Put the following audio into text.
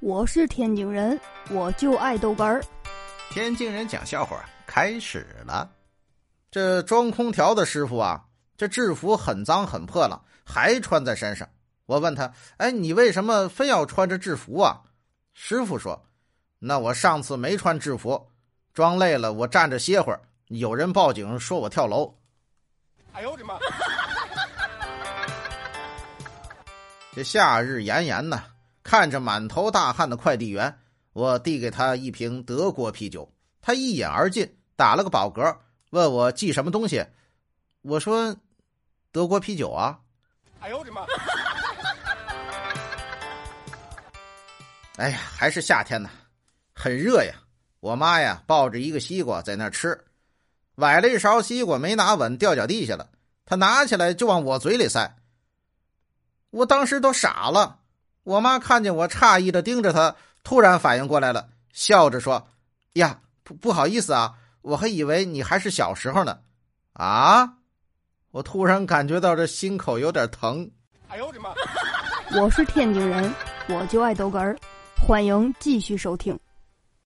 我是天津人，我就爱豆干儿。天津人讲笑话开始了。这装空调的师傅啊，这制服很脏很破了，还穿在身上。我问他：“哎，你为什么非要穿着制服啊？”师傅说：“那我上次没穿制服，装累了，我站着歇会儿。有人报警说我跳楼。”哎呦我的妈！这夏日炎炎呢。看着满头大汗的快递员，我递给他一瓶德国啤酒，他一饮而尽，打了个饱嗝，问我寄什么东西。我说：“德国啤酒啊。”哎呦我的妈！哎呀，还是夏天呢，很热呀。我妈呀，抱着一个西瓜在那吃，崴了一勺西瓜没拿稳，掉脚地下了。她拿起来就往我嘴里塞，我当时都傻了。我妈看见我诧异的盯着她，突然反应过来了，笑着说：“呀，不不好意思啊，我还以为你还是小时候呢。”啊！我突然感觉到这心口有点疼。哎呦我的妈！我是天津人，我就爱逗哏儿，欢迎继续收听。